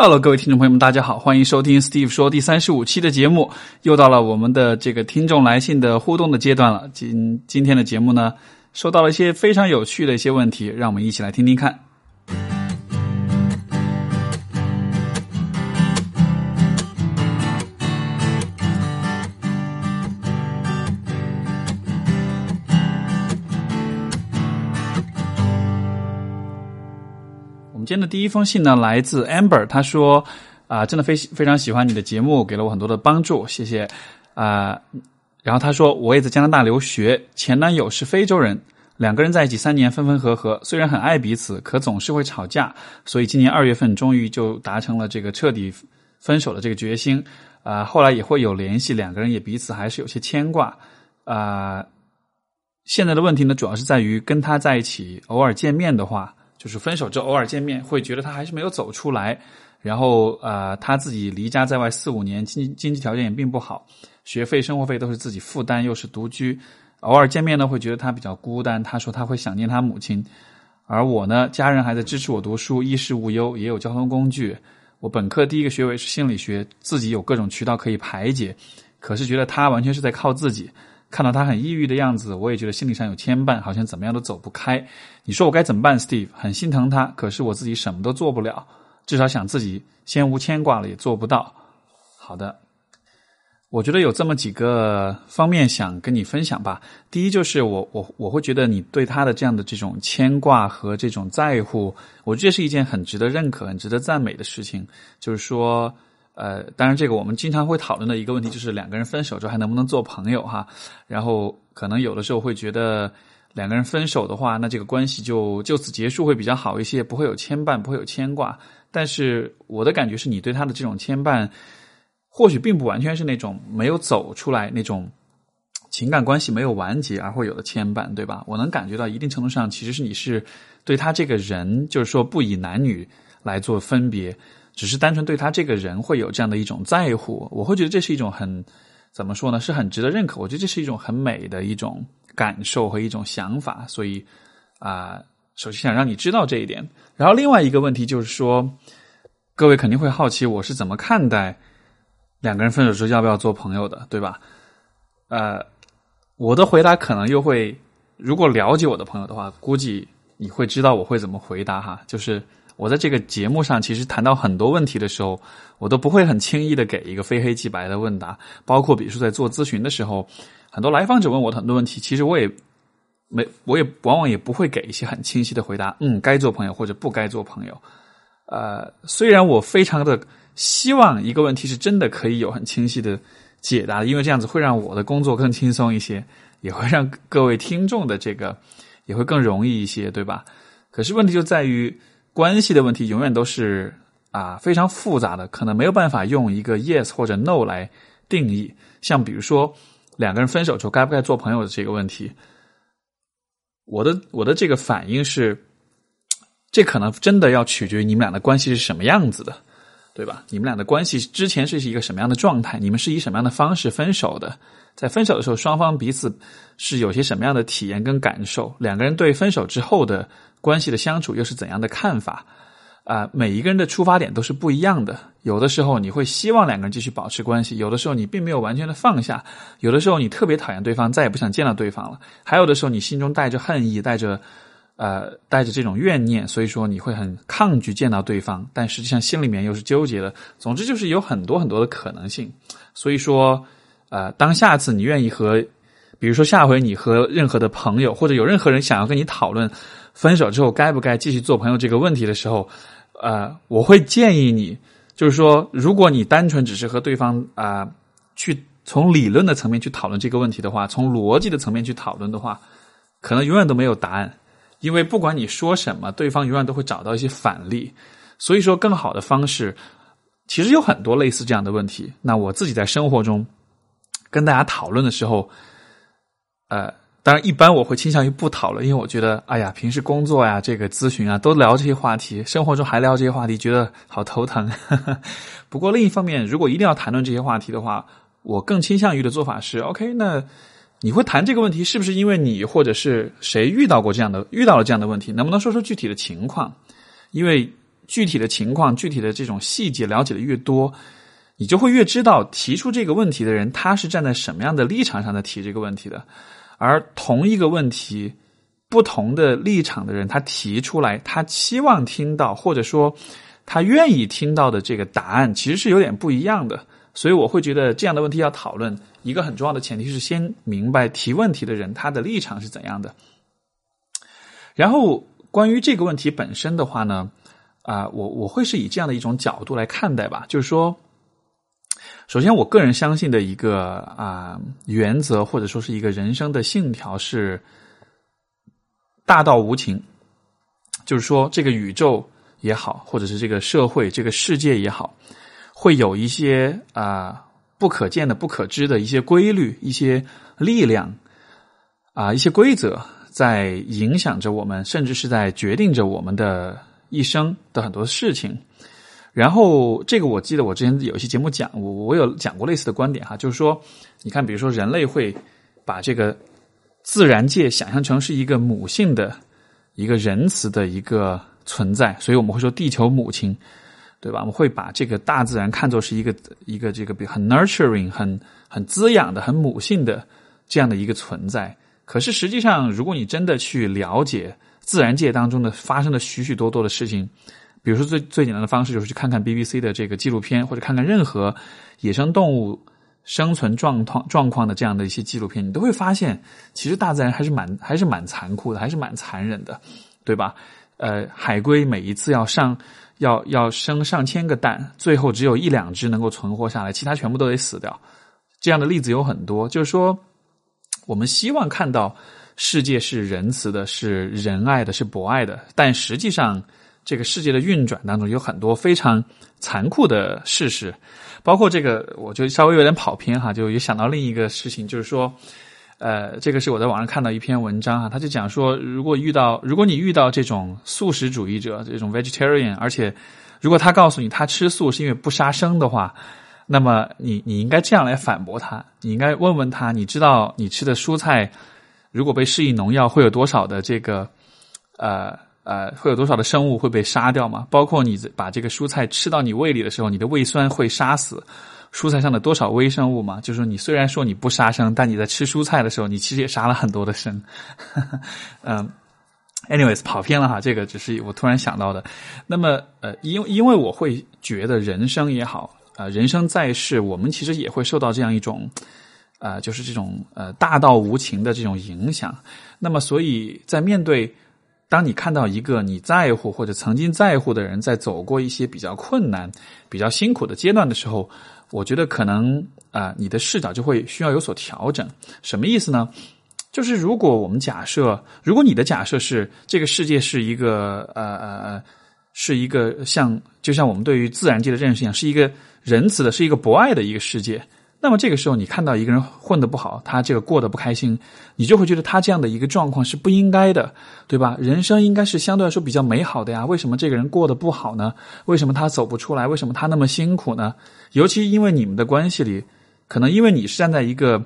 Hello，各位听众朋友们，大家好，欢迎收听 Steve 说第三十五期的节目。又到了我们的这个听众来信的互动的阶段了。今今天的节目呢，收到了一些非常有趣的一些问题，让我们一起来听听看。今天的第一封信呢，来自 Amber，他说啊、真的非非常喜欢你的节目，给了我很多的帮助，谢谢啊、然后他说，我也在加拿大留学，前男友是非洲人，两个人在一起三年，分分合合，虽然很爱彼此，可总是会吵架，所以今年二月份终于就达成了这个彻底分手的这个决心。啊、后来也会有联系，两个人也彼此还是有些牵挂。啊、现在的问题呢，主要是在于跟他在一起偶尔见面的话，就是分手之后偶尔见面，会觉得他还是没有走出来。然后呃，他自己离家在外四五年，经经济条件也并不好，学费、生活费都是自己负担，又是独居，偶尔见面呢，会觉得他比较孤单。他说他会想念他母亲，而我呢，家人还在支持我读书，衣食无忧，也有交通工具。我本科第一个学位是心理学，自己有各种渠道可以排解，可是觉得他完全是在靠自己。看到他很抑郁的样子，我也觉得心理上有牵绊，好像怎么样都走不开。你说我该怎么办，Steve？很心疼他，可是我自己什么都做不了，至少想自己先无牵挂了，也做不到。好的，我觉得有这么几个方面想跟你分享吧。第一就是我我我会觉得你对他的这样的这种牵挂和这种在乎，我觉得是一件很值得认可、很值得赞美的事情。就是说，呃，当然这个我们经常会讨论的一个问题就是两个人分手之后还能不能做朋友哈。然后可能有的时候会觉得两个人分手的话，那这个关系就就此结束会比较好一些，不会有牵绊，不会有牵挂。但是我的感觉是你对他的这种牵绊。或许并不完全是那种没有走出来那种情感关系没有完结而会有的牵绊，对吧？我能感觉到一定程度上，其实是你是对他这个人，就是说不以男女来做分别，只是单纯对他这个人会有这样的一种在乎。我会觉得这是一种很怎么说呢？是很值得认可。我觉得这是一种很美的一种感受和一种想法。所以啊、首先想让你知道这一点。然后另外一个问题就是说，各位肯定会好奇我是怎么看待。两个人分手之后要不要做朋友的，对吧？呃，我的回答可能又会，如果了解我的朋友的话，估计你会知道我会怎么回答哈。就是我在这个节目上，其实谈到很多问题的时候，我都不会很轻易的给一个非黑即白的问答。包括比如说在做咨询的时候，很多来访者问我的很多问题，其实我也没，我也往往也不会给一些很清晰的回答。嗯，该做朋友或者不该做朋友。呃，虽然我非常的。希望一个问题是真的可以有很清晰的解答，因为这样子会让我的工作更轻松一些，也会让各位听众的这个也会更容易一些，对吧？可是问题就在于关系的问题永远都是啊非常复杂的，可能没有办法用一个 yes 或者 no 来定义。像比如说两个人分手之后该不该做朋友的这个问题，我的我的这个反应是，这可能真的要取决于你们俩的关系是什么样子的。对吧？你们俩的关系之前是一个什么样的状态？你们是以什么样的方式分手的？在分手的时候，双方彼此是有些什么样的体验跟感受？两个人对分手之后的关系的相处又是怎样的看法？啊、每一个人的出发点都是不一样的。有的时候你会希望两个人继续保持关系，有的时候你并没有完全的放下，有的时候你特别讨厌对方，再也不想见到对方了，还有的时候你心中带着恨意，带着。呃，带着这种怨念，所以说你会很抗拒见到对方，但实际上心里面又是纠结的。总之就是有很多很多的可能性。所以说，呃，当下次你愿意和，比如说下回你和任何的朋友或者有任何人想要跟你讨论分手之后该不该继续做朋友这个问题的时候，呃，我会建议你，就是说，如果你单纯只是和对方啊、去从理论的层面去讨论这个问题的话，从逻辑的层面去讨论的话，可能永远都没有答案。因为不管你说什么，对方永远都会找到一些反例，所以说更好的方式，其实有很多类似这样的问题。那我自己在生活中跟大家讨论的时候，呃，当然一般我会倾向于不讨论，因为我觉得，哎呀，平时工作呀、这个咨询啊，都聊这些话题，生活中还聊这些话题，觉得好头疼。不过另一方面，如果一定要谈论这些话题的话，我更倾向于的做法是，OK，那。你会谈这个问题，是不是因为你或者是谁遇到过这样的遇到了这样的问题？能不能说说具体的情况？因为具体的情况、具体的这种细节了解的越多，你就会越知道提出这个问题的人他是站在什么样的立场上在提这个问题的，而同一个问题，不同的立场的人他提出来，他期望听到或者说他愿意听到的这个答案，其实是有点不一样的。所以我会觉得这样的问题要讨论，一个很重要的前提是先明白提问题的人他的立场是怎样的。然后关于这个问题本身的话呢，啊，我我会是以这样的一种角度来看待吧，就是说，首先我个人相信的一个啊原则或者说是一个人生的信条是大道无情，就是说这个宇宙也好，或者是这个社会这个世界也好。会有一些啊不可见的、不可知的一些规律、一些力量啊、一些规则，在影响着我们，甚至是在决定着我们的一生的很多事情。然后，这个我记得我之前有一期节目讲，我我有讲过类似的观点哈，就是说，你看，比如说人类会把这个自然界想象成是一个母性的、一个仁慈的一个存在，所以我们会说地球母亲。对吧？我们会把这个大自然看作是一个一个这个比很 nurturing、很很滋养的、很母性的这样的一个存在。可是实际上，如果你真的去了解自然界当中的发生的许许多多的事情，比如说最最简单的方式就是去看看 BBC 的这个纪录片，或者看看任何野生动物生存状况状况的这样的一些纪录片，你都会发现，其实大自然还是蛮还是蛮残酷的，还是蛮残忍的，对吧？呃，海龟每一次要上。要要生上千个蛋，最后只有一两只能够存活下来，其他全部都得死掉。这样的例子有很多。就是说，我们希望看到世界是仁慈的，是仁爱的，是博爱的。但实际上，这个世界的运转当中有很多非常残酷的事实，包括这个，我就稍微有点跑偏哈，就也想到另一个事情，就是说。呃，这个是我在网上看到一篇文章啊，他就讲说，如果遇到如果你遇到这种素食主义者，这种 vegetarian，而且如果他告诉你他吃素是因为不杀生的话，那么你你应该这样来反驳他，你应该问问他，你知道你吃的蔬菜如果被施以农药会有多少的这个呃呃会有多少的生物会被杀掉吗？包括你把这个蔬菜吃到你胃里的时候，你的胃酸会杀死。蔬菜上的多少微生物嘛？就是说，你虽然说你不杀生，但你在吃蔬菜的时候，你其实也杀了很多的生。嗯，anyways，跑偏了哈，这个只是我突然想到的。那么，呃，因因为我会觉得人生也好，啊，人生在世，我们其实也会受到这样一种，啊，就是这种呃大道无情的这种影响。那么，所以在面对当你看到一个你在乎或者曾经在乎的人在走过一些比较困难、比较辛苦的阶段的时候，我觉得可能啊，你的视角就会需要有所调整。什么意思呢？就是如果我们假设，如果你的假设是这个世界是一个呃呃呃，是一个像就像我们对于自然界的认识一样，是一个仁慈的，是一个博爱的一个世界。那么这个时候，你看到一个人混得不好，他这个过得不开心，你就会觉得他这样的一个状况是不应该的，对吧？人生应该是相对来说比较美好的呀，为什么这个人过得不好呢？为什么他走不出来？为什么他那么辛苦呢？尤其因为你们的关系里，可能因为你是站在一个，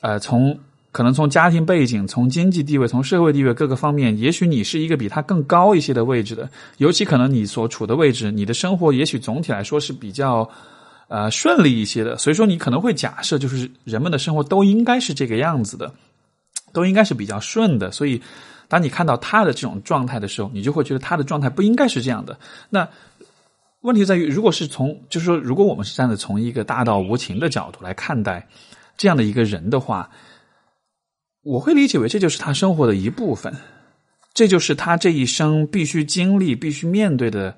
呃，从可能从家庭背景、从经济地位、从社会地位各个方面，也许你是一个比他更高一些的位置的，尤其可能你所处的位置，你的生活也许总体来说是比较。呃，顺利一些的，所以说你可能会假设，就是人们的生活都应该是这个样子的，都应该是比较顺的。所以，当你看到他的这种状态的时候，你就会觉得他的状态不应该是这样的。那问题在于，如果是从，就是说，如果我们是站在从一个大道无情的角度来看待这样的一个人的话，我会理解为这就是他生活的一部分，这就是他这一生必须经历、必须面对的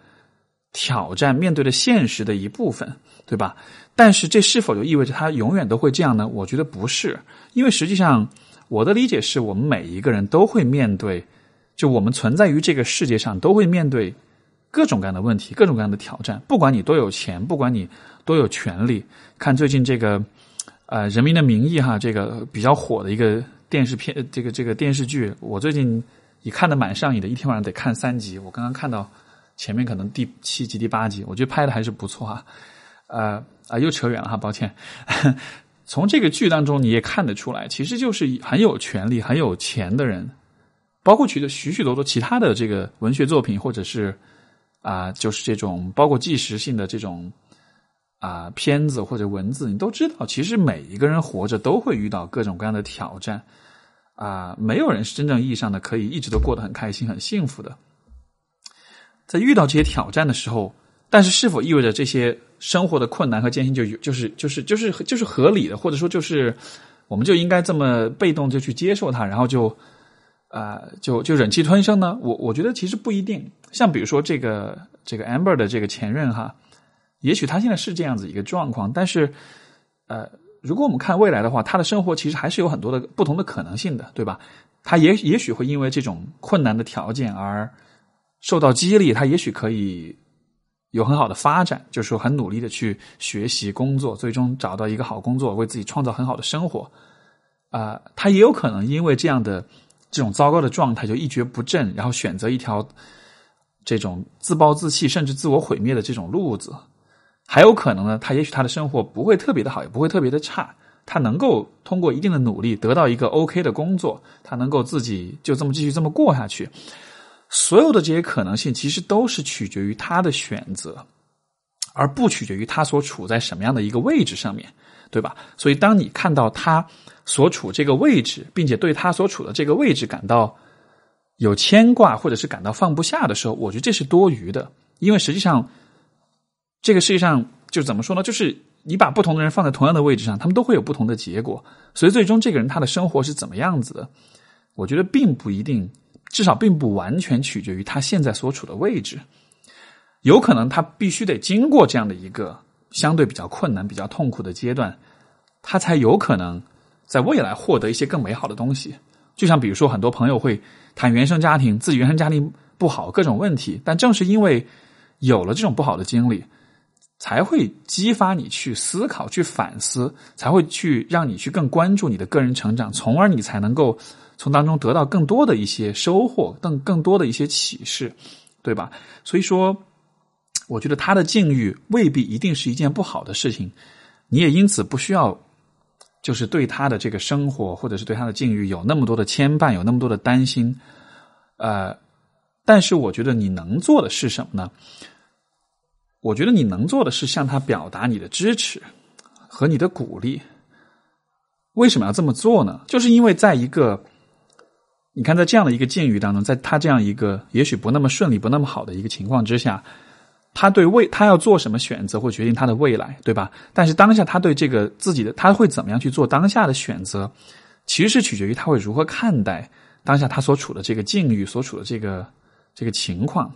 挑战、面对的现实的一部分。对吧？但是这是否就意味着他永远都会这样呢？我觉得不是，因为实际上我的理解是我们每一个人都会面对，就我们存在于这个世界上都会面对各种各样的问题、各种各样的挑战。不管你多有钱，不管你多有权利，看最近这个呃《人民的名义》哈，这个比较火的一个电视片，这个这个电视剧，我最近也看的蛮上瘾的，一天晚上得看三集。我刚刚看到前面可能第七集、第八集，我觉得拍的还是不错哈。呃啊，又扯远了哈，抱歉。从这个剧当中，你也看得出来，其实就是很有权力、很有钱的人，包括取得许许多多其他的这个文学作品或者是啊，就是这种包括纪实性的这种啊片子或者文字，你都知道，其实每一个人活着都会遇到各种各样的挑战啊，没有人是真正意义上的可以一直都过得很开心、很幸福的。在遇到这些挑战的时候，但是是否意味着这些生活的困难和艰辛就有就是就是就是就是合理的，或者说就是我们就应该这么被动就去接受它，然后就啊就就忍气吞声呢？我我觉得其实不一定。像比如说这个这个 Amber 的这个前任哈，也许他现在是这样子一个状况，但是呃，如果我们看未来的话，他的生活其实还是有很多的不同的可能性的，对吧？他也也许会因为这种困难的条件而受到激励，他也许可以有很好的发展，就是说很努力的去学习工作，最终找到一个好工作，为自己创造很好的生活。啊，他也有可能因为这样的这种糟糕的状态就一蹶不振，然后选择一条。这种自暴自弃甚至自我毁灭的这种路子，还有可能呢？他也许他的生活不会特别的好，也不会特别的差，他能够通过一定的努力得到一个 OK 的工作，他能够自己就这么继续这么过下去。所有的这些可能性，其实都是取决于他的选择，而不取决于他所处在什么样的一个位置上面，对吧？所以，当你看到他所处这个位置，并且对他所处的这个位置感到。有牵挂或者是感到放不下的时候，我觉得这是多余的，因为实际上，这个世界上就怎么说呢？就是你把不同的人放在同样的位置上，他们都会有不同的结果。所以最终这个人他的生活是怎么样子的，我觉得并不一定，至少并不完全取决于他现在所处的位置。有可能他必须得经过这样的一个相对比较困难、比较痛苦的阶段，他才有可能在未来获得一些更美好的东西。就像比如说，很多朋友会。谈原生家庭，自己原生家庭不好，各种问题。但正是因为有了这种不好的经历，才会激发你去思考、去反思，才会去让你去更关注你的个人成长，从而你才能够从当中得到更多的一些收获，更更多的一些启示，对吧？所以说，我觉得他的境遇未必一定是一件不好的事情，你也因此不需要。就是对他的这个生活，或者是对他的境遇有那么多的牵绊，有那么多的担心，呃，但是我觉得你能做的是什么呢？我觉得你能做的是向他表达你的支持和你的鼓励。为什么要这么做呢？就是因为在一个，你看，在这样的一个境遇当中，在他这样一个也许不那么顺利、不那么好的一个情况之下。他对未他要做什么选择，会决定他的未来，对吧？但是当下他对这个自己的他会怎么样去做当下的选择，其实是取决于他会如何看待当下他所处的这个境遇，所处的这个这个情况。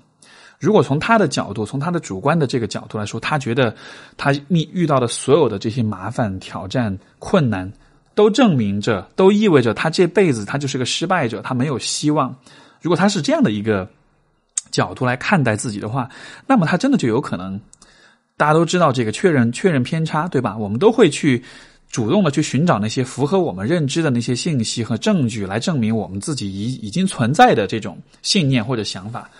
如果从他的角度，从他的主观的这个角度来说，他觉得他遇遇到的所有的这些麻烦、挑战、困难，都证明着，都意味着他这辈子他就是个失败者，他没有希望。如果他是这样的一个。角度来看待自己的话，那么他真的就有可能。大家都知道这个确认确认偏差，对吧？我们都会去主动的去寻找那些符合我们认知的那些信息和证据，来证明我们自己已已经存在的这种信念或者想法。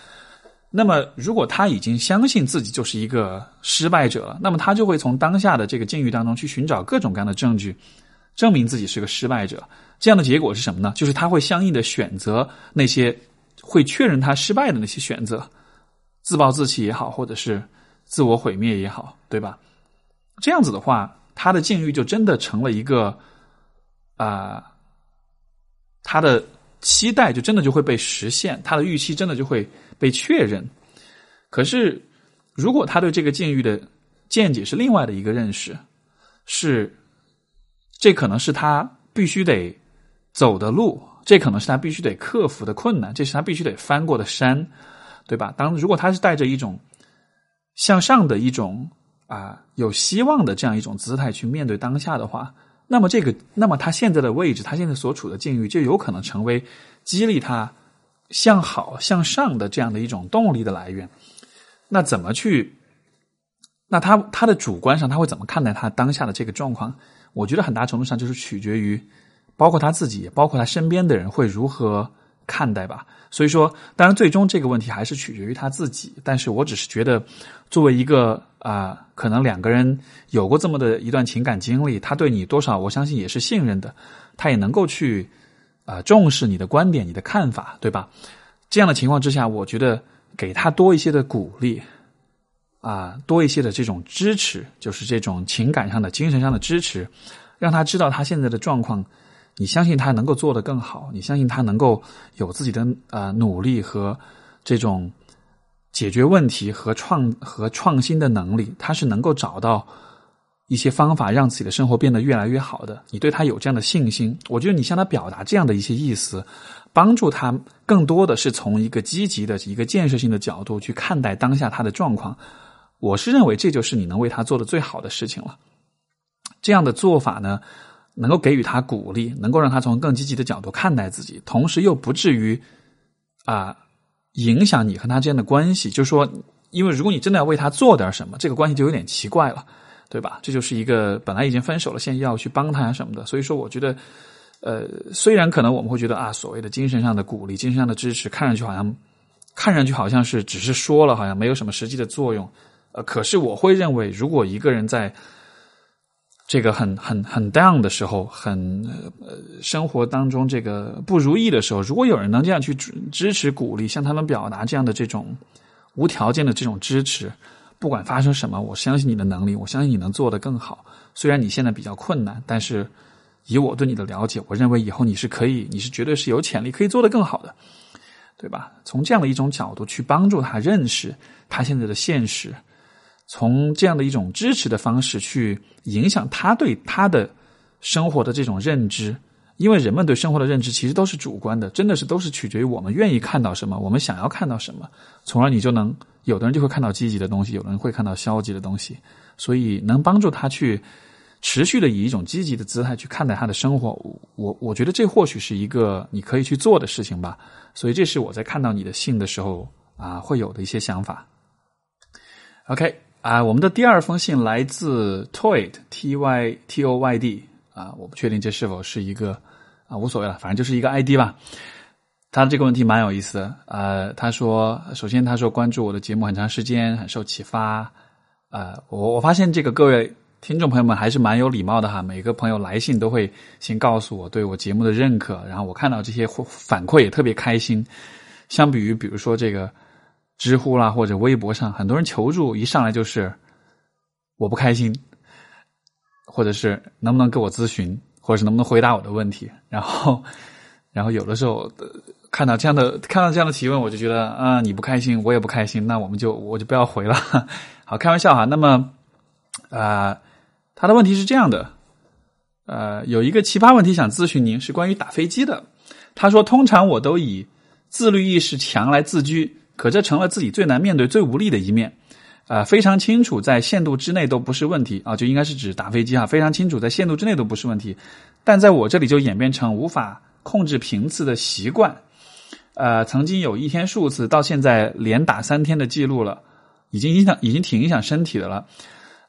那么，如果他已经相信自己就是一个失败者，那么他就会从当下的这个境遇当中去寻找各种各样的证据，证明自己是个失败者。这样的结果是什么呢？就是他会相应的选择那些。会确认他失败的那些选择，自暴自弃也好，或者是自我毁灭也好，对吧？这样子的话，他的境遇就真的成了一个啊，他的期待就真的就会被实现，他的预期真的就会被确认。可是，如果他对这个境遇的见解是另外的一个认识，是这可能是他必须得走的路。这可能是他必须得克服的困难，这是他必须得翻过的山，对吧？当如果他是带着一种向上的一种啊有希望的这样一种姿态去面对当下的话，那么这个，那么他现在的位置，他现在所处的境遇，就有可能成为激励他向好向上的这样的一种动力的来源。那怎么去？那他他的主观上他会怎么看待他当下的这个状况？我觉得很大程度上就是取决于。包括他自己，包括他身边的人会如何看待吧？所以说，当然最终这个问题还是取决于他自己。但是我只是觉得，作为一个啊，可能两个人有过这么的一段情感经历，他对你多少，我相信也是信任的，他也能够去啊重视你的观点、你的看法，对吧？这样的情况之下，我觉得给他多一些的鼓励，啊，多一些的这种支持，就是这种情感上的、精神上的支持，让他知道他现在的状况，你相信他能够做得更好，你相信他能够有自己的呃努力和这种解决问题和创和创新的能力，他是能够找到一些方法让自己的生活变得越来越好的。你对他有这样的信心，我觉得你向他表达这样的一些意思。帮助他更多的是从一个积极的一个建设性的角度去看待当下他的状况，我是认为这就是你能为他做的最好的事情了。这样的做法呢，能够给予他鼓励，能够让他从更积极的角度看待自己，同时又不至于啊影响你和他之间的关系。就是说，因为如果你真的要为他做点什么，这个关系就有点奇怪了，对吧？这就是一个本来已经分手了，现在要去帮他什么的。所以说，我觉得。呃，虽然可能我们会觉得啊，所谓的精神上的鼓励、精神上的支持，看上去好像，看上去好像是只是说了，好像没有什么实际的作用。呃，可是我会认为，如果一个人在这个很很很 down 的时候，很呃生活当中这个不如意的时候，如果有人能这样去支持、鼓励，向他们表达这样的这种无条件的这种支持，不管发生什么，我相信你的能力，我相信你能做得更好。虽然你现在比较困难，但是。以我对你的了解，我认为以后你是可以，你是绝对是有潜力可以做得更好的，对吧？从这样的一种角度去帮助他认识他现在的现实，从这样的一种支持的方式去影响他对他的生活的这种认知，因为人们对生活的认知其实都是主观的，真的是都是取决于我们愿意看到什么，我们想要看到什么，从而你就能有的人就会看到积极的东西，有的人会看到消极的东西，所以能帮助他去。持续的以一种积极的姿态去看待他的生活，我我觉得这或许是一个你可以去做的事情吧。所以这是我在看到你的信的时候啊会有的一些想法。OK 啊，我们的第二封信来自 Toyd T Y T O Y D 啊，我不确定这是否是一个啊无所谓了，反正就是一个 ID 吧。他这个问题蛮有意思的啊，他说，首先他说关注我的节目很长时间，很受启发啊。我我发现这个各位。听众朋友们还是蛮有礼貌的哈，每个朋友来信都会先告诉我对我节目的认可，然后我看到这些反馈也特别开心。相比于比如说这个知乎啦或者微博上，很多人求助一上来就是我不开心，或者是能不能给我咨询，或者是能不能回答我的问题。然后，然后有的时候看到这样的看到这样的提问，我就觉得啊你不开心，我也不开心，那我们就我就不要回了。好，开玩笑哈。那么啊。他的问题是这样的，呃，有一个奇葩问题想咨询您，是关于打飞机的。他说，通常我都以自律意识强来自居，可这成了自己最难面对、最无力的一面。啊，非常清楚在限度之内都不是问题啊，就应该是指打飞机啊，非常清楚在限度之内都不是问题，但在我这里就演变成无法控制频次的习惯。呃，曾经有一天数次，到现在连打三天的记录了，已经影响，已经挺影响身体的了。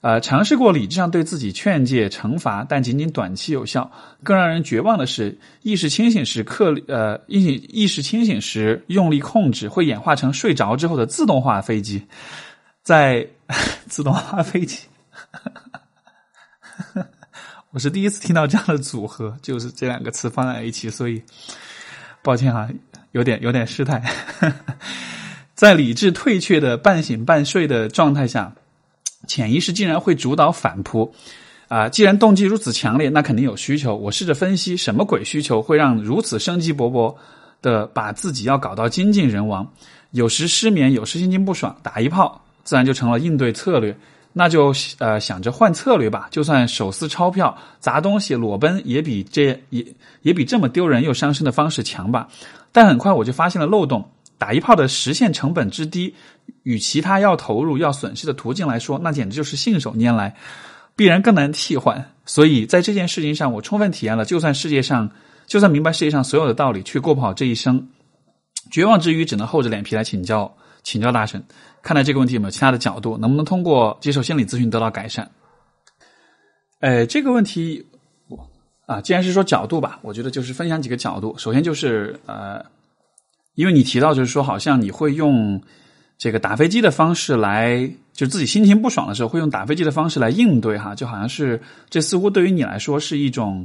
呃，尝试过理智上对自己劝诫、惩罚，但仅仅短期有效。更让人绝望的是，意识清醒时刻呃意意识清醒时用力控制，会演化成睡着之后的自动化飞机。在自动化飞机，我是第一次听到这样的组合，就是这两个词放在一起，所以抱歉哈，有点有点失态。在理智退却的半醒半睡的状态下。潜意识竟然会主导反扑，啊！既然动机如此强烈，那肯定有需求。我试着分析，什么鬼需求会让如此生机勃勃的把自己要搞到精尽人亡？有时失眠，有时心情不爽，打一炮自然就成了应对策略。那就呃想着换策略吧，就算手撕钞票、砸东西、裸奔，也比这也也比这么丢人又伤身的方式强吧。但很快我就发现了漏洞。打一炮的实现成本之低，与其他要投入要损失的途径来说，那简直就是信手拈来，必然更难替换。所以在这件事情上，我充分体验了，就算世界上，就算明白世界上所有的道理，却过不好这一生，绝望之余，只能厚着脸皮来请教请教大神，看待这个问题有没有其他的角度，能不能通过接受心理咨询得到改善？哎，这个问题，啊，既然是说角度吧，我觉得就是分享几个角度。首先就是呃。因为你提到，就是说，好像你会用这个打飞机的方式来，就自己心情不爽的时候，会用打飞机的方式来应对，哈，就好像是这似乎对于你来说是一种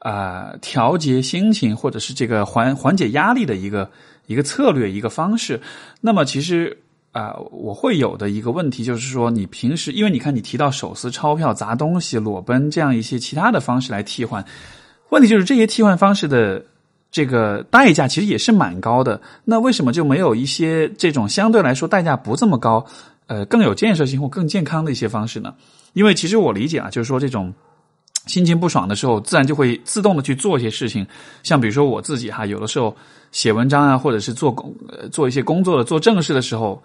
啊调节心情或者是这个缓缓解压力的一个一个策略、一个方式。那么其实啊，我会有的一个问题就是说，你平时因为你看你提到手撕钞票、砸东西、裸奔这样一些其他的方式来替换，问题就是这些替换方式的这个代价其实也是蛮高的。那为什么就没有一些这种相对来说代价不这么高？呃，更有建设性或更健康的一些方式呢？因为其实我理解啊，就是说这种心情不爽的时候，自然就会自动的去做一些事情。像比如说我自己哈，有的时候写文章啊，或者是做工呃做一些工作的做正事的时候，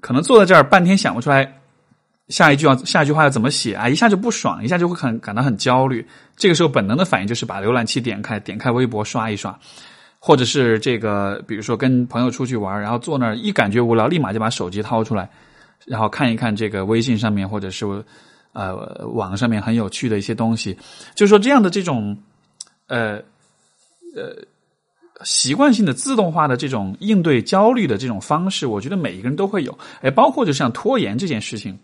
可能坐在这儿半天想不出来下一句要下一句话要怎么写啊，一下就不爽，一下就会很感到很焦虑。这个时候本能的反应就是把浏览器点开，点开微博刷一刷。或者是这个，比如说跟朋友出去玩，然后坐那儿一感觉无聊，立马就把手机掏出来，然后看一看这个微信上面或者是呃网上面很有趣的一些东西。就是说这样的这种呃呃习惯性的自动化的这种应对焦虑的这种方式，我觉得每一个人都会有。哎，包括就像拖延这件事情，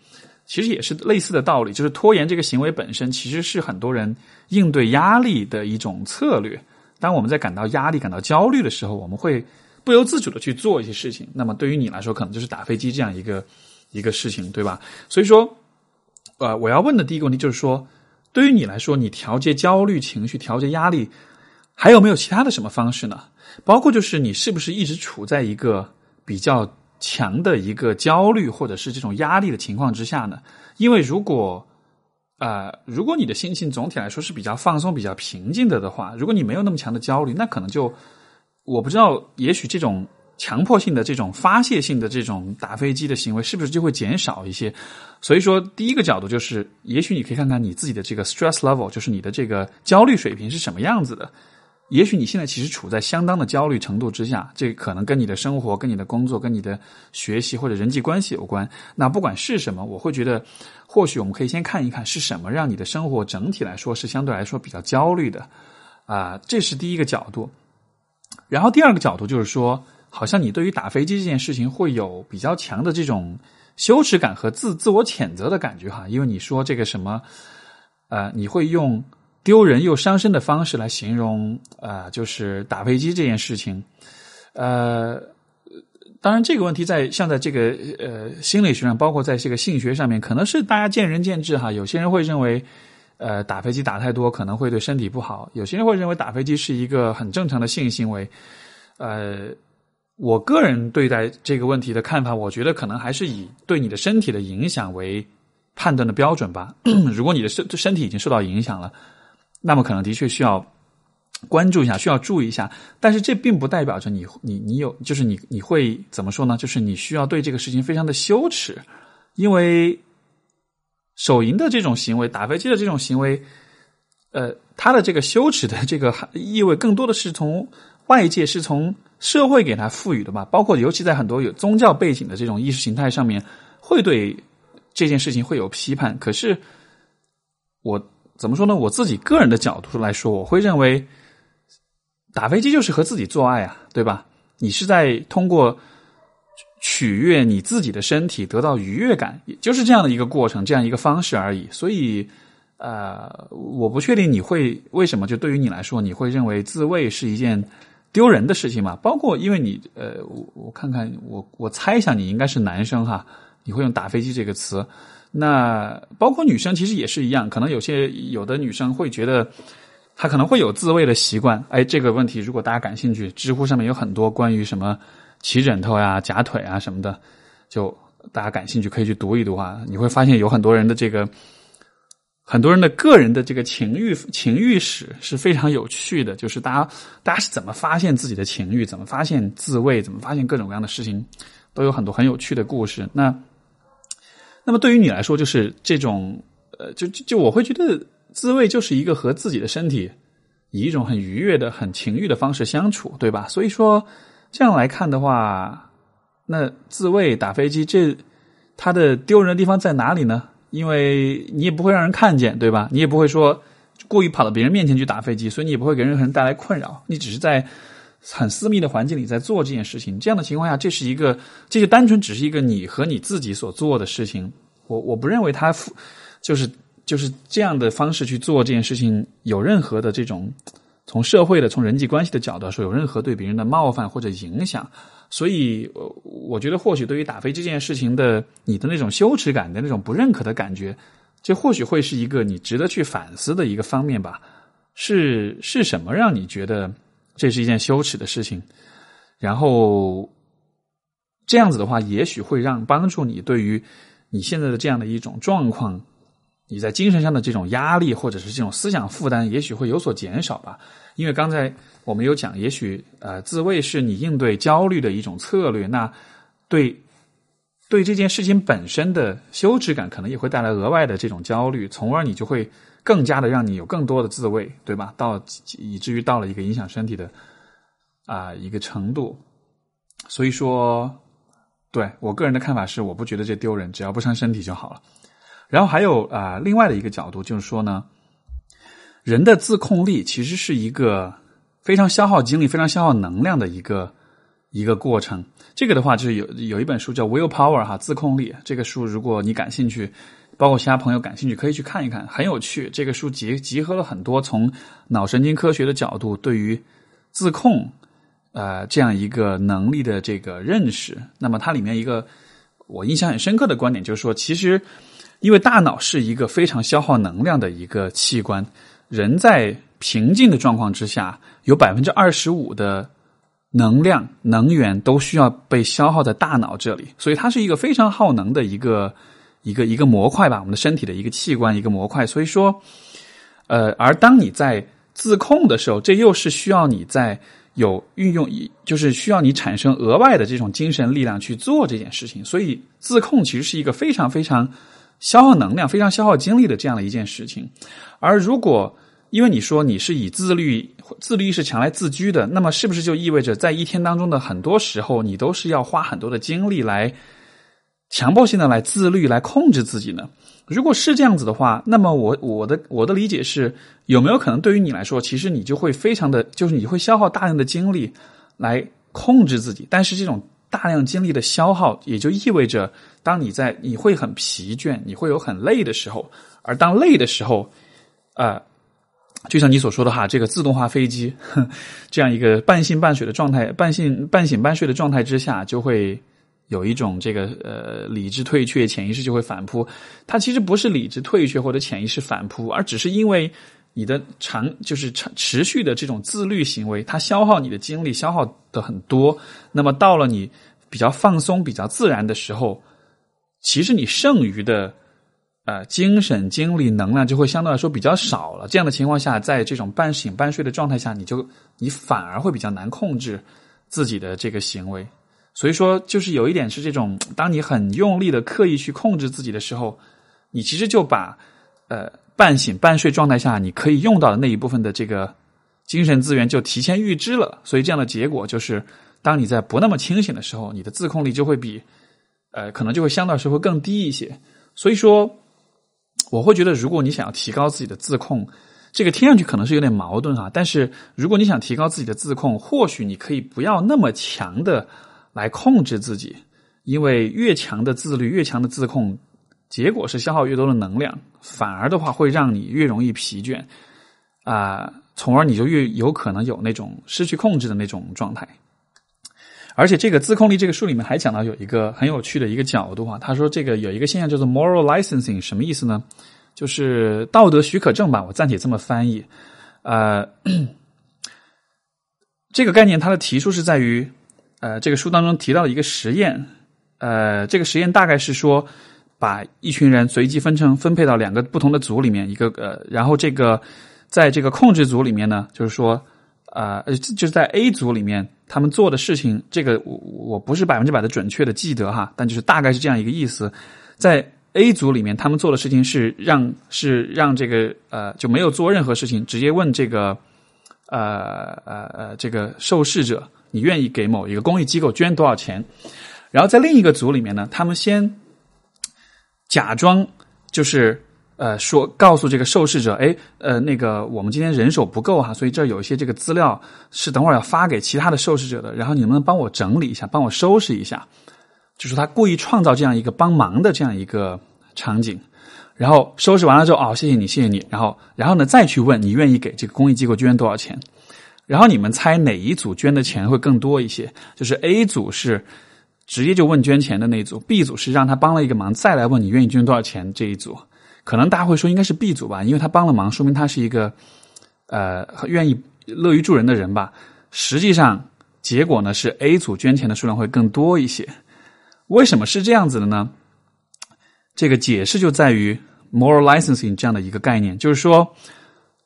其实也是类似的道理。就是拖延这个行为本身，其实是很多人应对压力的一种策略。当我们在感到压力、感到焦虑的时候，我们会不由自主的去做一些事情。那么对于你来说，可能就是打飞机这样一个一个事情，对吧？所以说，呃，我要问的第一个问题就是说，对于你来说，你调节焦虑情绪、调节压力，还有没有其他的什么方式呢？包括就是你是不是一直处在一个比较强的一个焦虑或者是这种压力的情况之下呢？因为如果啊，如果你的心情总体来说是比较放松、比较平静的的话，如果你没有那么强的焦虑，那可能就我不知道，也许这种强迫性的、这种发泄性的这种打飞机的行为，是不是就会减少一些？所以说，第一个角度就是，也许你可以看看你自己的这个 stress level，就是你的这个焦虑水平是什么样子的。也许你现在其实处在相当的焦虑程度之下，这可能跟你的生活、跟你的工作、跟你的学习或者人际关系有关。那不管是什么，我会觉得，或许我们可以先看一看是什么让你的生活整体来说是相对来说比较焦虑的啊，这是第一个角度。然后第二个角度就是说，好像你对于打飞机这件事情会有比较强的这种羞耻感和自自我谴责的感觉哈，因为你说这个什么，呃，你会用。丢人又伤身的方式来形容啊，就是打飞机这件事情。呃，当然这个问题在像在这个呃心理学上，包括在这个性学上面，可能是大家见仁见智哈。有些人会认为，呃，打飞机打太多可能会对身体不好；有些人会认为打飞机是一个很正常的性行为。呃，我个人对待这个问题的看法，我觉得可能还是以对你的身体的影响为判断的标准吧。如果你的身身体已经受到影响了。那么可能的确需要关注一下，需要注意一下，但是这并不代表着你你你有，就是你你会怎么说呢？就是你需要对这个事情非常的羞耻，因为手淫的这种行为，打飞机的这种行为，呃，他的这个羞耻的这个意味，更多的是从外界，是从社会给他赋予的吧。包括尤其在很多有宗教背景的这种意识形态上面，会对这件事情会有批判。可是我。怎么说呢？我自己个人的角度来说，我会认为打飞机就是和自己做爱啊，对吧？你是在通过取悦你自己的身体得到愉悦感，也就是这样的一个过程，这样一个方式而已。所以，呃，我不确定你会为什么就对于你来说，你会认为自慰是一件丢人的事情嘛？包括因为你，呃，我我看看，我我猜想你应该是男生哈，你会用打飞机这个词。那包括女生其实也是一样，可能有些有的女生会觉得，她可能会有自慰的习惯。哎，这个问题如果大家感兴趣，知乎上面有很多关于什么骑枕头呀、夹腿啊什么的，就大家感兴趣可以去读一读啊。你会发现有很多人的这个，很多人的个人的这个情欲情欲史是非常有趣的，就是大家大家是怎么发现自己的情欲，怎么发现自慰，怎么发现各种各样的事情，都有很多很有趣的故事。那。那么对于你来说，就是这种，呃，就就就我会觉得自慰就是一个和自己的身体以一种很愉悦的、很情欲的方式相处，对吧？所以说这样来看的话，那自慰打飞机这它的丢人的地方在哪里呢？因为你也不会让人看见，对吧？你也不会说故意跑到别人面前去打飞机，所以你也不会给任何人带来困扰。你只是在。很私密的环境里在做这件事情，这样的情况下，这是一个，这就单纯只是一个你和你自己所做的事情。我我不认为他，就是就是这样的方式去做这件事情有任何的这种从社会的、从人际关系的角度说，有任何对别人的冒犯或者影响。所以，我觉得或许对于打飞这件事情的你的那种羞耻感的那种不认可的感觉，这或许会是一个你值得去反思的一个方面吧。是是什么让你觉得这是一件羞耻的事情？然后这样子的话，也许会让帮助你对于你现在的这样的一种状况，你在精神上的这种压力或者是这种思想负担，也许会有所减少吧。因为刚才我们有讲，也许呃，自慰是你应对焦虑的一种策略，那对对这件事情本身的羞耻感，可能也会带来额外的这种焦虑，从而你就会。更加的让你有更多的自慰，对吧？到以至于到了一个影响身体的啊一个程度，所以说，对我个人的看法是，我不觉得这丢人，只要不伤身体就好了。然后还有啊，另外的一个角度就是说呢，人的自控力其实是一个非常消耗精力、非常消耗能量的一个一个过程。这个的话，就是有有一本书叫《Will Power》哈，自控力。这个书如果你感兴趣。包括其他朋友感兴趣，可以去看一看，很有趣。这个书集集合了很多从脑神经科学的角度对于自控呃这样一个能力的这个认识。那么它里面一个我印象很深刻的观点就是说，其实因为大脑是一个非常消耗能量的一个器官，人在平静的状况之下，有百分之二十五的能量能源都需要被消耗在大脑这里，所以它是一个非常耗能的一个。一个一个模块吧，我们的身体的一个器官，一个模块。所以说，呃，而当你在自控的时候，这又是需要你在有运用，就是需要你产生额外的这种精神力量去做这件事情。所以，自控其实是一个非常非常消耗能量、非常消耗精力的这样的一件事情。而如果因为你说你是以自律、自律意识强来自居的，那么是不是就意味着在一天当中的很多时候，你都是要花很多的精力来？强迫性的来自律来控制自己呢？如果是这样子的话，那么我我的我的理解是，有没有可能对于你来说，其实你就会非常的，就是你会消耗大量的精力来控制自己，但是这种大量精力的消耗，也就意味着，当你在你会很疲倦，你会有很累的时候，而当累的时候，啊，就像你所说的哈，这个自动化飞机 这样一个半醒半睡的状态，半醒半醒半睡的状态之下，就会。有一种这个呃理智退却，潜意识就会反扑。它其实不是理智退却或者潜意识反扑，而只是因为你的长就是长持续的这种自律行为，它消耗你的精力，消耗的很多。那么到了你比较放松、比较自然的时候，其实你剩余的呃精神、精力、能量就会相对来说比较少了。这样的情况下，在这种半醒半睡的状态下，你就你反而会比较难控制自己的这个行为。所以说，就是有一点是这种，当你很用力的刻意去控制自己的时候，你其实就把呃半醒半睡状态下你可以用到的那一部分的这个精神资源就提前预支了。所以这样的结果就是，当你在不那么清醒的时候，你的自控力就会比呃可能就会相对来说会更低一些。所以说，我会觉得，如果你想要提高自己的自控，这个听上去可能是有点矛盾哈。但是如果你想提高自己的自控，或许你可以不要那么强的。来控制自己，因为越强的自律、越强的自控，结果是消耗越多的能量，反而的话会让你越容易疲倦，啊，从而你就越有可能有那种失去控制的那种状态。而且这个自控力这个书里面还讲到有一个很有趣的一个角度啊，他说这个有一个现象叫做 moral licensing，什么意思呢？就是道德许可证吧，我暂且这么翻译。呃，这个概念它的提出是在于。呃，这个书当中提到的一个实验，呃，这个实验大概是说，把一群人随机分成分配到两个不同的组里面，一个呃，然后这个在这个控制组里面呢，就是说，啊，就是在 A 组里面，他们做的事情，这个我我不是百分之百的准确的记得哈，但就是大概是这样一个意思，在 A 组里面，他们做的事情是让是让这个呃就没有做任何事情，直接问这个呃呃呃这个受试者。你愿意给某一个公益机构捐多少钱？然后在另一个组里面呢，他们先假装就是呃说告诉这个受试者，哎呃那个我们今天人手不够哈，所以这有一些这个资料是等会儿要发给其他的受试者的，然后你能不能帮我整理一下，帮我收拾一下？就是他故意创造这样一个帮忙的这样一个场景，然后收拾完了之后，哦谢谢你谢谢你，然后然后呢再去问你愿意给这个公益机构捐多少钱？然后你们猜哪一组捐的钱会更多一些？就是 A 组是直接就问捐钱的那一组，B 组是让他帮了一个忙再来问你愿意捐多少钱这一组。可能大家会说应该是 B 组吧，因为他帮了忙，说明他是一个呃愿意乐于助人的人吧。实际上结果呢是 A 组捐钱的数量会更多一些。为什么是这样子的呢？这个解释就在于 moral licensing 这样的一个概念，就是说，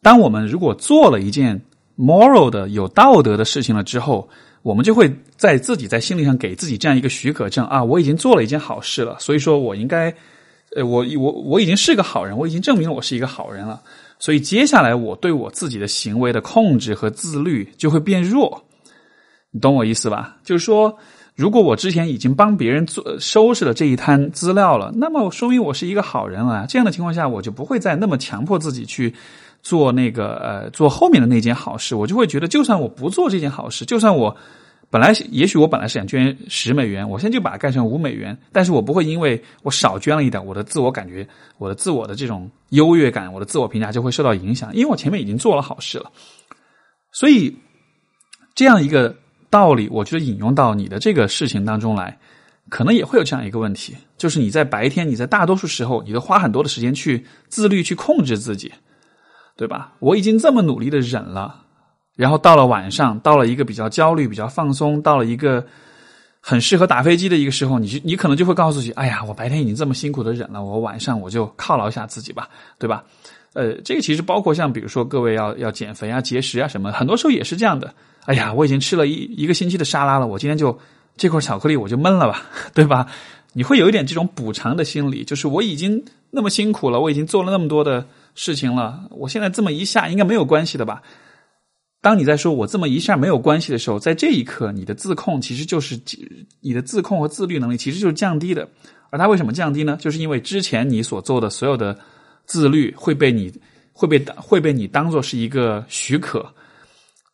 当我们如果做了一件 moral 的有道德的事情了之后，我们就会在自己在心理上给自己这样一个许可证啊，我已经做了一件好事了，所以说我应该，呃，我我我已经是个好人，我已经证明了我是一个好人了，所以接下来我对我自己的行为的控制和自律就会变弱，你懂我意思吧？就是说。如果我之前已经帮别人做收拾了这一摊资料了，那么说明我是一个好人了。这样的情况下，我就不会再那么强迫自己去做那个呃做后面的那件好事。我就会觉得，就算我不做这件好事，就算我本来也许我本来是想捐十美元，我现在就把它盖成五美元，但是我不会因为我少捐了一点，我的自我感觉、我的自我的这种优越感、我的自我评价就会受到影响，因为我前面已经做了好事了。所以这样一个。道理，我觉得引用到你的这个事情当中来，可能也会有这样一个问题，就是你在白天，你在大多数时候，你都花很多的时间去自律、去控制自己，对吧？我已经这么努力的忍了，然后到了晚上，到了一个比较焦虑、比较放松，到了一个很适合打飞机的一个时候，你就你可能就会告诉自己：“哎呀，我白天已经这么辛苦的忍了，我晚上我就犒劳一下自己吧，对吧？”呃，这个其实包括像比如说各位要要减肥啊、节食啊什么，很多时候也是这样的。哎呀，我已经吃了一一个星期的沙拉了，我今天就这块巧克力我就闷了吧，对吧？你会有一点这种补偿的心理，就是我已经那么辛苦了，我已经做了那么多的事情了，我现在这么一下应该没有关系的吧？当你在说我这么一下没有关系的时候，在这一刻，你的自控其实就是你的自控和自律能力其实就是降低的。而它为什么降低呢？就是因为之前你所做的所有的自律会被你会被会被你当做是一个许可。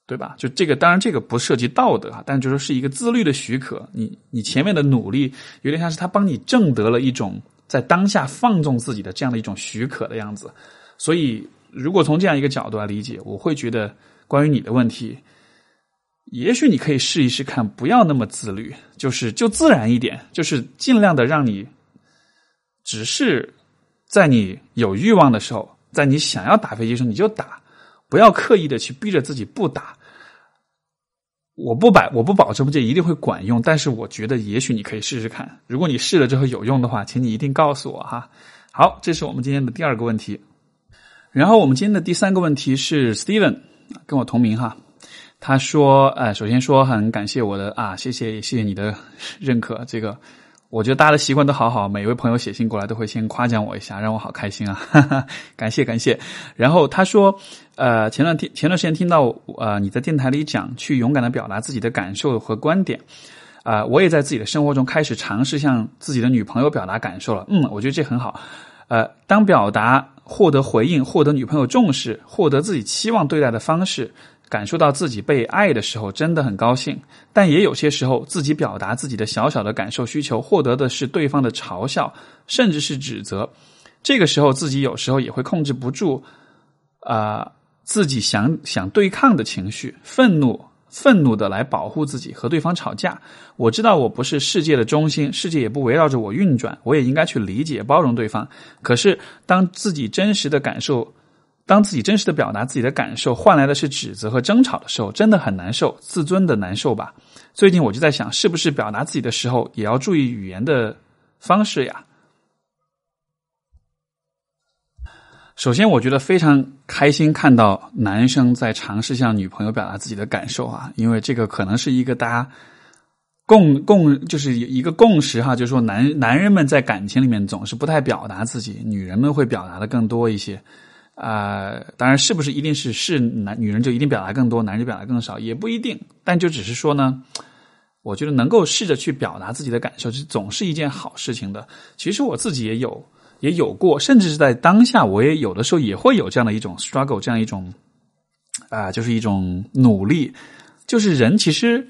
对吧？就这个，当然这个不涉及道德啊，但就是是一个自律的许可。你你前面的努力，有点像是他帮你挣得了一种在当下放纵自己的这样的一种许可的样子。所以，如果从这样一个角度来理解，我会觉得关于你的问题，也许你可以试一试看，不要那么自律，就是就自然一点，就是尽量的让你只是在你有欲望的时候，在你想要打飞机时候你就打。不要刻意的去逼着自己不打，我不保我不保证这一定会管用，但是我觉得也许你可以试试看。如果你试了之后有用的话，请你一定告诉我哈。好，这是我们今天的第二个问题。然后我们今天的第三个问题是 Steven 跟我同名哈，他说：“呃，首先说很感谢我的啊，谢谢谢谢你的认可，这个。”我觉得大家的习惯都好好，每一位朋友写信过来都会先夸奖我一下，让我好开心啊！感谢感谢。然后他说，呃，前段听前段时间听到呃你在电台里讲去勇敢的表达自己的感受和观点，啊，我也在自己的生活中开始尝试向自己的女朋友表达感受了。嗯，我觉得这很好。呃，当表达获得回应、获得女朋友重视、获得自己期望对待的方式。感受到自己被爱的时候，真的很高兴。但也有些时候，自己表达自己的小小的感受需求，获得的是对方的嘲笑，甚至是指责。这个时候，自己有时候也会控制不住，啊，自己想想对抗的情绪，愤怒，愤怒的来保护自己，和对方吵架。我知道我不是世界的中心，世界也不围绕着我运转，我也应该去理解、包容对方。可是，当自己真实的感受。当自己真实的表达自己的感受，换来的是指责和争吵的时候，真的很难受，自尊的难受吧？最近我就在想，是不是表达自己的时候也要注意语言的方式呀？首先，我觉得非常开心看到男生在尝试向女朋友表达自己的感受啊，因为这个可能是一个大家共共就是一个共识哈，就是说男男人们在感情里面总是不太表达自己，女人们会表达的更多一些。啊，当然是不是一定是是男女人就一定表达更多，男人表达更少，也不一定。但就只是说呢，我觉得能够试着去表达自己的感受，这总是一件好事情的。其实我自己也有也有过，甚至是在当下，我也有的时候也会有这样的一种 struggle，这样一种啊，就是一种努力。就是人其实，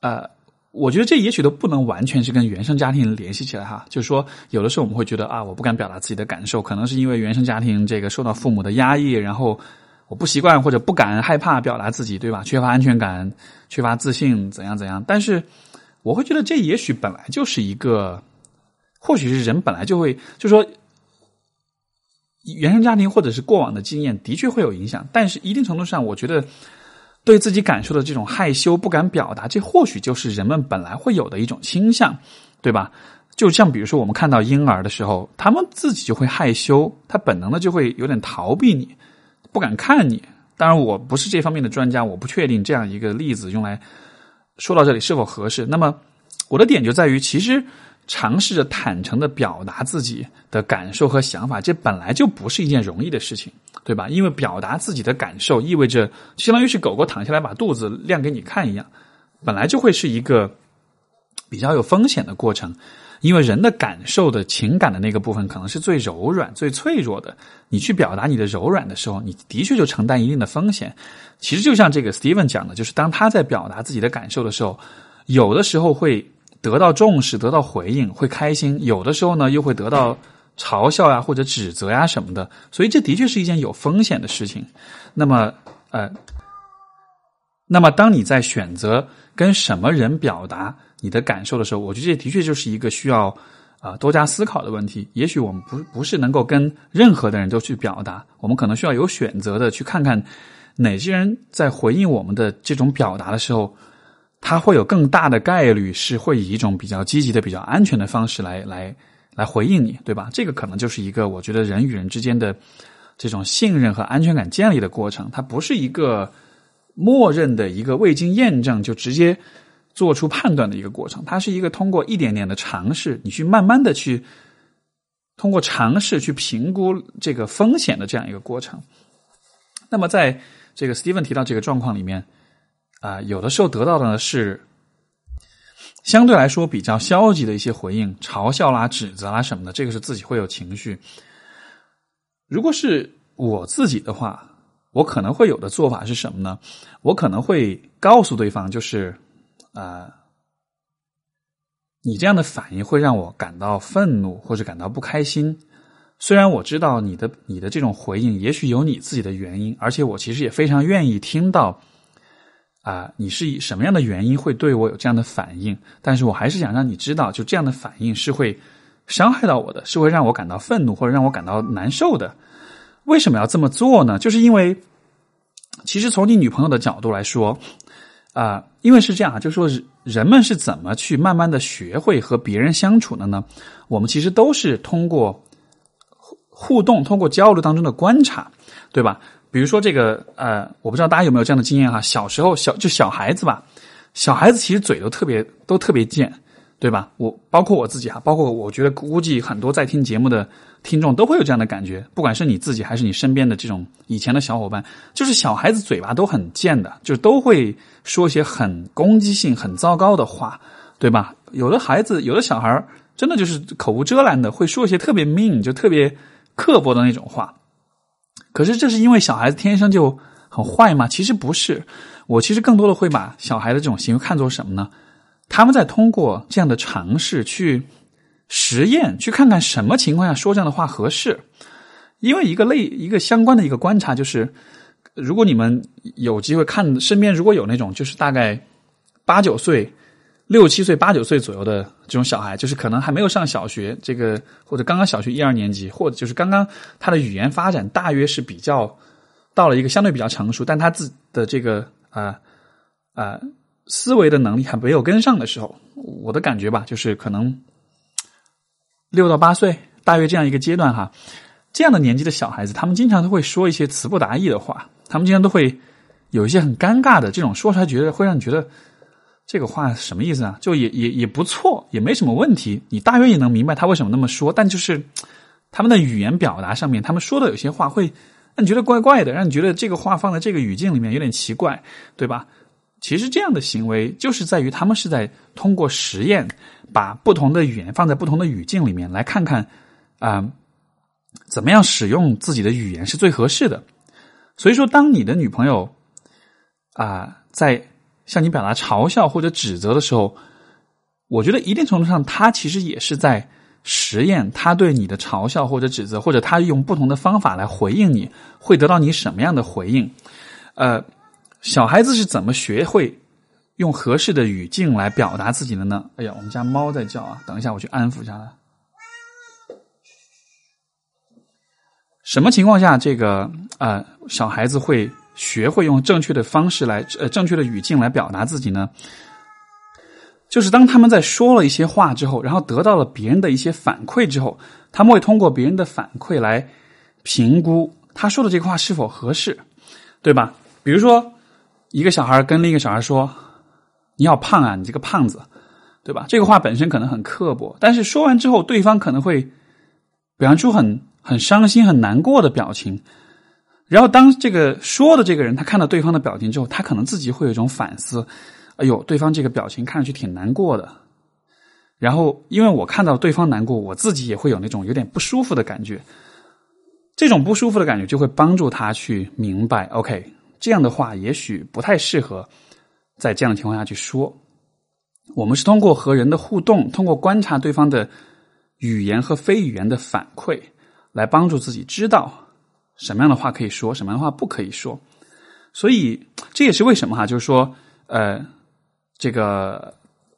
呃。我觉得这也许都不能完全是跟原生家庭联系起来哈，就是说有的时候我们会觉得啊，我不敢表达自己的感受，可能是因为原生家庭这个受到父母的压抑，然后我不习惯或者不敢害怕表达自己，对吧？缺乏安全感，缺乏自信，怎样怎样？但是我会觉得这也许本来就是一个，或许是人本来就会，就说原生家庭或者是过往的经验的确会有影响，但是一定程度上，我觉得对自己感受的这种害羞不敢表达，这或许就是人们本来会有的一种倾向，对吧？就像比如说我们看到婴儿的时候，他们自己就会害羞，他本能的就会有点逃避你。不敢看你，当然我不是这方面的专家，我不确定这样一个例子用来说到这里是否合适。那么我的点就在于，其实尝试着坦诚的表达自己的感受和想法，这本来就不是一件容易的事情，对吧？因为表达自己的感受，意味着相当于是狗狗躺下来把肚子亮给你看一样，本来就会是一个比较有风险的过程。因为人的感受的情感的那个部分可能是最柔软、最脆弱的。你去表达你的柔软的时候，你的确就承担一定的风险。其实就像这个 Steven 讲的，就是当他在表达自己的感受的时候，有的时候会得到重视、得到回应，会开心；有的时候呢，又会得到嘲笑呀或者指责呀什么的。所以这的确是一件有风险的事情。那么，呃，那么当你在选择跟什么人表达？你的感受的时候，我觉得这的确就是一个需要啊多加思考的问题。也许我们不不是能够跟任何的人都去表达，我们可能需要有选择的去看看哪些人在回应我们的这种表达的时候，他会有更大的概率是会以一种比较积极的、比较安全的方式来来来回应你，对吧？这个可能就是一个我觉得人与人之间的这种信任和安全感建立的过程，它不是一个默认的一个未经验证就直接。做出判断的一个过程，它是一个通过一点点的尝试，你去慢慢的去通过尝试去评估这个风险的这样一个过程。那么，在这个 Steven 提到这个状况里面，啊，有的时候得到的呢是相对来说比较消极的一些回应，嘲笑啦、指责啦什么的，这个是自己会有情绪。如果是我自己的话，我可能会有的做法是什么呢？我可能会告诉对方，就是。啊，你这样的反应会让我感到愤怒或者感到不开心。虽然我知道你的你的这种回应也许有你自己的原因，而且我其实也非常愿意听到啊，你是以什么样的原因会对我有这样的反应。但是我还是想让你知道，就这样的反应是会伤害到我的，是会让我感到愤怒或者让我感到难受的。为什么要这么做呢？就是因为其实从你女朋友的角度来说。啊，因为是这样啊，就说人们是怎么去慢慢的学会和别人相处的呢？我们其实都是通过互动、通过交流当中的观察，对吧？比如说这个，呃，我不知道大家有没有这样的经验哈？小时候小就小孩子吧，小孩子其实嘴都特别都特别贱。对吧？我包括我自己哈，包括我觉得估计很多在听节目的听众都会有这样的感觉，不管是你自己还是你身边的这种以前的小伙伴，就是小孩子嘴巴都很贱的，就都会说一些很攻击性、很糟糕的话，对吧？有的孩子，有的小孩真的就是口无遮拦的，会说一些特别 mean，就特别刻薄的那种话。可是这是因为小孩子天生就很坏吗？其实不是，我其实更多的会把小孩的这种行为看作什么呢？他们在通过这样的尝试去实验，去看看什么情况下说这样的话合适。因为一个类一个相关的一个观察就是，如果你们有机会看身边如果有那种就是大概八九岁、六七岁、八九岁左右的这种小孩，就是可能还没有上小学，这个或者刚刚小学一二年级，或者就是刚刚他的语言发展大约是比较到了一个相对比较成熟，但他自己的这个啊啊。思维的能力还没有跟上的时候，我的感觉吧，就是可能六到八岁，大约这样一个阶段哈，这样的年纪的小孩子，他们经常都会说一些词不达意的话，他们经常都会有一些很尴尬的这种说出来，觉得会让你觉得这个话什么意思啊？就也也也不错，也没什么问题，你大约也能明白他为什么那么说，但就是他们的语言表达上面，他们说的有些话会让你觉得怪怪的，让你觉得这个话放在这个语境里面有点奇怪，对吧？其实这样的行为就是在于他们是在通过实验，把不同的语言放在不同的语境里面，来看看啊，怎么样使用自己的语言是最合适的。所以说，当你的女朋友啊在向你表达嘲笑或者指责的时候，我觉得一定程度上，他其实也是在实验他对你的嘲笑或者指责，或者他用不同的方法来回应你，会得到你什么样的回应？呃，小孩子是怎么学会用合适的语境来表达自己的呢？哎呀，我们家猫在叫啊，等一下我去安抚一下它。什么情况下这个呃小孩子会学会用正确的方式来呃正确的语境来表达自己呢？就是当他们在说了一些话之后，然后得到了别人的一些反馈之后，他们会通过别人的反馈来评估他说的这个话是否合适，对吧？比如说，一个小孩跟另一个小孩说：“你好胖啊，你这个胖子，对吧？”这个话本身可能很刻薄，但是说完之后，对方可能会表现出很很伤心、很难过的表情。然后，当这个说的这个人他看到对方的表情之后，他可能自己会有一种反思。哎呦，对方这个表情看上去挺难过的。然后，因为我看到对方难过，我自己也会有那种有点不舒服的感觉。这种不舒服的感觉就会帮助他去明白，OK，这样的话也许不太适合在这样的情况下去说。我们是通过和人的互动，通过观察对方的语言和非语言的反馈，来帮助自己知道什么样的话可以说，什么样的话不可以说。所以，这也是为什么哈，就是说，呃。这个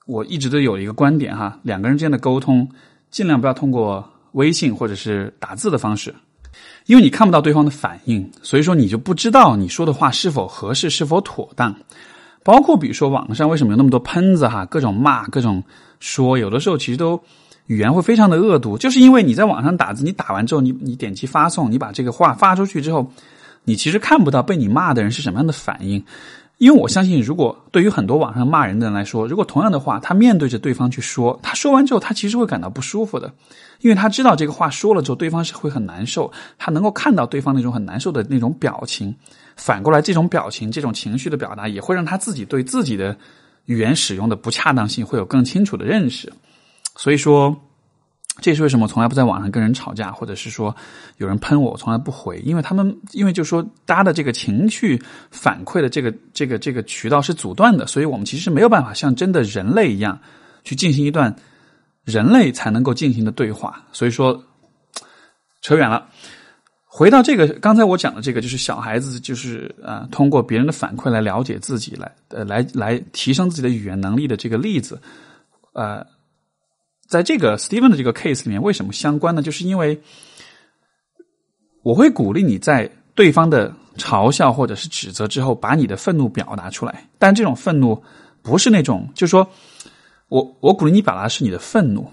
我一直都有一个观点哈，两个人之间的沟通尽量不要通过微信或者是打字的方式，因为你看不到对方的反应，所以说你就不知道你说的话是否合适、是否妥当。包括比如说网上为什么有那么多喷子哈，各种骂、各种说，有的时候其实都语言会非常的恶毒，就是因为你在网上打字，你打完之后，你你点击发送，你把这个话发出去之后，你其实看不到被你骂的人是什么样的反应。因为我相信，如果对于很多网上骂人的人来说，如果同样的话，他面对着对方去说，他说完之后，他其实会感到不舒服的，因为他知道这个话说了之后，对方是会很难受，他能够看到对方那种很难受的那种表情，反过来，这种表情、这种情绪的表达，也会让他自己对自己的语言使用的不恰当性会有更清楚的认识，所以说。这是为什么从来不在网上跟人吵架，或者是说有人喷我，我从来不回，因为他们因为就说大家的这个情绪反馈的这个这个这个渠道是阻断的，所以我们其实没有办法像真的人类一样去进行一段人类才能够进行的对话。所以说扯远了，回到这个刚才我讲的这个，就是小孩子就是啊，通过别人的反馈来了解自己，来呃来来提升自己的语言能力的这个例子，呃。在这个 Steven 的这个 case 里面，为什么相关呢？就是因为我会鼓励你在对方的嘲笑或者是指责之后，把你的愤怒表达出来。但这种愤怒不是那种，就是说我我鼓励你表达是你的愤怒，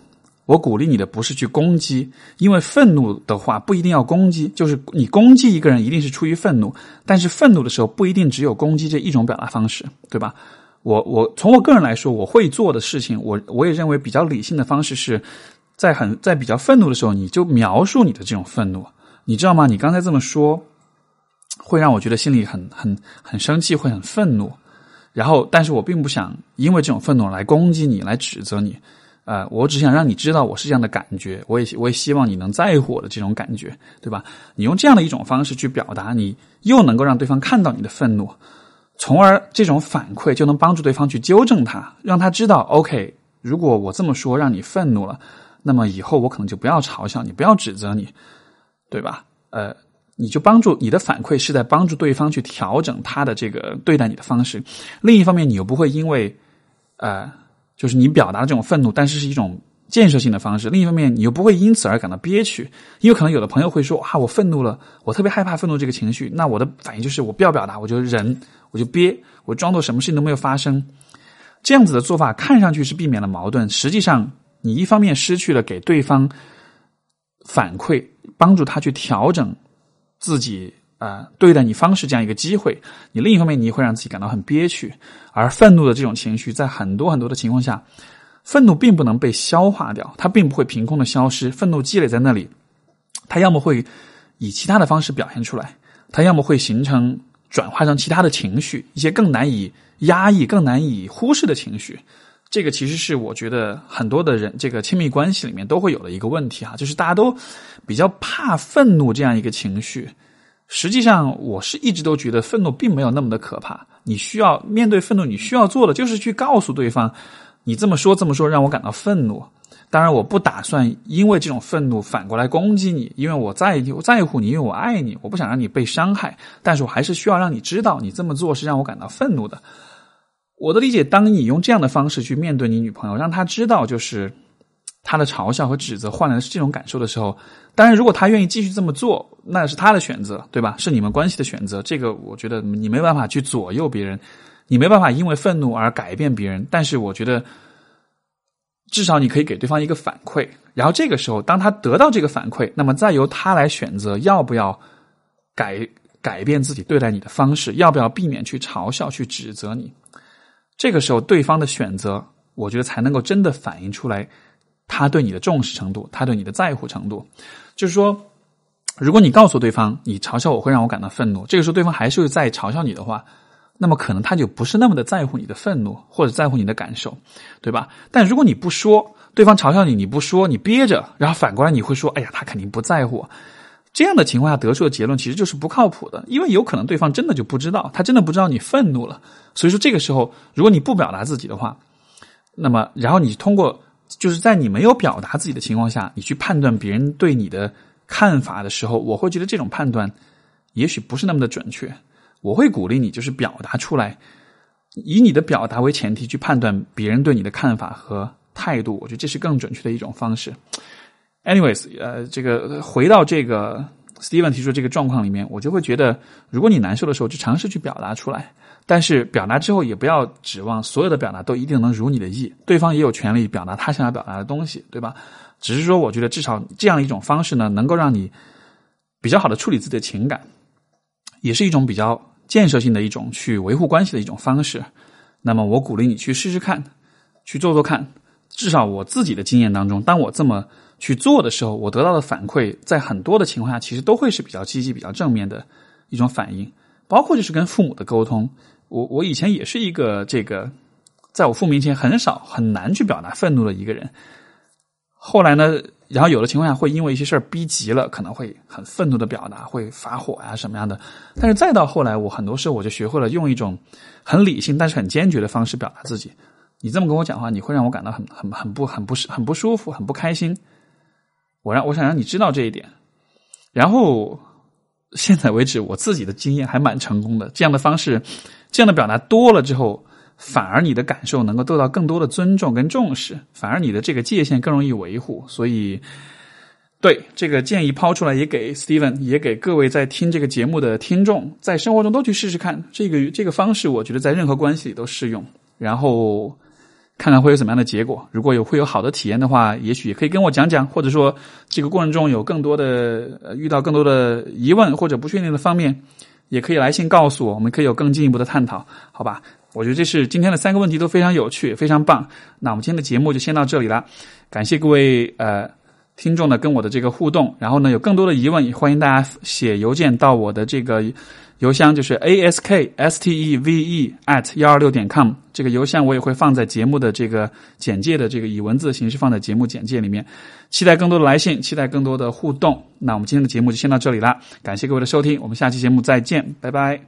我鼓励你的不是去攻击，因为愤怒的话不一定要攻击，就是你攻击一个人一定是出于愤怒，但是愤怒的时候不一定只有攻击这一种表达方式，对吧？我我从我个人来说，我会做的事情，我我也认为比较理性的方式是，在很在比较愤怒的时候，你就描述你的这种愤怒，你知道吗？你刚才这么说，会让我觉得心里很很很生气，会很愤怒。然后，但是我并不想因为这种愤怒来攻击你，来指责你。呃，我只想让你知道我是这样的感觉，我也我也希望你能在乎我的这种感觉，对吧？你用这样的一种方式去表达，你又能够让对方看到你的愤怒。从而，这种反馈就能帮助对方去纠正他，让他知道，OK，如果我这么说让你愤怒了，那么以后我可能就不要嘲笑你，不要指责你，对吧？呃，你就帮助你的反馈是在帮助对方去调整他的这个对待你的方式。另一方面，你又不会因为，呃，就是你表达这种愤怒，但是是一种。建设性的方式，另一方面，你又不会因此而感到憋屈，因为可能有的朋友会说：“啊，我愤怒了，我特别害怕愤怒这个情绪。”那我的反应就是我不要表达，我就忍，我就憋，我装作什么事情都没有发生。这样子的做法看上去是避免了矛盾，实际上你一方面失去了给对方反馈、帮助他去调整自己啊对待你方式这样一个机会，你另一方面你会让自己感到很憋屈，而愤怒的这种情绪在很多很多的情况下。愤怒并不能被消化掉，它并不会凭空的消失。愤怒积累在那里，它要么会以其他的方式表现出来，它要么会形成转化成其他的情绪，一些更难以压抑、更难以忽视的情绪。这个其实是我觉得很多的人这个亲密关系里面都会有的一个问题哈，就是大家都比较怕愤怒这样一个情绪。实际上，我是一直都觉得愤怒并没有那么的可怕。你需要面对愤怒，你需要做的就是去告诉对方。你这么说这么说让我感到愤怒，当然，我不打算因为这种愤怒反过来攻击你，因为我在意我在乎你，因为我爱你，我不想让你被伤害。但是我还是需要让你知道，你这么做是让我感到愤怒的。我的理解，当你用这样的方式去面对你女朋友，让她知道就是她的嘲笑和指责换来的是这种感受的时候，当然，如果她愿意继续这么做，那是她的选择，对吧？是你们关系的选择。这个我觉得你没办法去左右别人，你没办法因为愤怒而改变别人。但是我觉得。至少你可以给对方一个反馈，然后这个时候，当他得到这个反馈，那么再由他来选择要不要改改变自己对待你的方式，要不要避免去嘲笑、去指责你。这个时候，对方的选择，我觉得才能够真的反映出来他对你的重视程度，他对你的在乎程度。就是说，如果你告诉对方你嘲笑我会让我感到愤怒，这个时候对方还是在嘲笑你的话。那么可能他就不是那么的在乎你的愤怒，或者在乎你的感受，对吧？但如果你不说，对方嘲笑你，你不说，你憋着，然后反过来你会说：“哎呀，他肯定不在乎。”这样的情况下得出的结论其实就是不靠谱的，因为有可能对方真的就不知道，他真的不知道你愤怒了。所以说这个时候，如果你不表达自己的话，那么然后你通过就是在你没有表达自己的情况下，你去判断别人对你的看法的时候，我会觉得这种判断也许不是那么的准确。我会鼓励你，就是表达出来，以你的表达为前提去判断别人对你的看法和态度。我觉得这是更准确的一种方式。Anyways，呃，这个回到这个 Steven 提出这个状况里面，我就会觉得，如果你难受的时候，就尝试去表达出来。但是表达之后，也不要指望所有的表达都一定能如你的意。对方也有权利表达他想要表达的东西，对吧？只是说，我觉得至少这样一种方式呢，能够让你比较好的处理自己的情感，也是一种比较。建设性的一种去维护关系的一种方式，那么我鼓励你去试试看，去做做看。至少我自己的经验当中，当我这么去做的时候，我得到的反馈，在很多的情况下，其实都会是比较积极、比较正面的一种反应。包括就是跟父母的沟通，我我以前也是一个这个，在我父母面前很少、很难去表达愤怒的一个人。后来呢？然后有的情况下会因为一些事儿逼急了，可能会很愤怒的表达，会发火呀什么样的。但是再到后来，我很多时候我就学会了用一种很理性但是很坚决的方式表达自己。你这么跟我讲话，你会让我感到很很很不很不很不舒服，很不开心。我让我想让你知道这一点。然后现在为止，我自己的经验还蛮成功的。这样的方式，这样的表达多了之后。反而你的感受能够得到更多的尊重跟重视，反而你的这个界限更容易维护。所以，对这个建议抛出来，也给 Steven，也给各位在听这个节目的听众，在生活中都去试试看。这个这个方式，我觉得在任何关系里都适用。然后看看会有怎么样的结果。如果有会有好的体验的话，也许也可以跟我讲讲，或者说这个过程中有更多的遇到更多的疑问或者不确定的方面，也可以来信告诉我，我们可以有更进一步的探讨，好吧？我觉得这是今天的三个问题都非常有趣，非常棒。那我们今天的节目就先到这里了，感谢各位呃听众的跟我的这个互动。然后呢，有更多的疑问，也欢迎大家写邮件到我的这个邮箱，就是 a s k s t e v e at 幺二六点 com。这个邮箱我也会放在节目的这个简介的这个以文字形式放在节目简介里面。期待更多的来信，期待更多的互动。那我们今天的节目就先到这里了，感谢各位的收听，我们下期节目再见，拜拜。